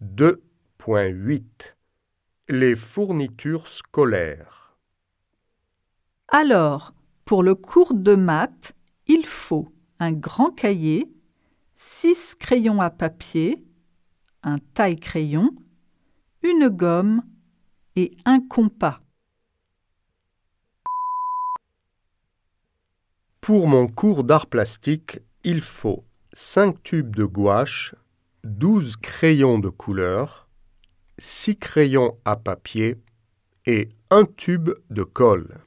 2.8 Les fournitures scolaires. Alors, pour le cours de maths, il faut un grand cahier, six crayons à papier, un taille-crayon, une gomme et un compas. Pour mon cours d'art plastique, il faut 5 tubes de gouache, 12 crayons de couleur, 6 crayons à papier et un tube de colle.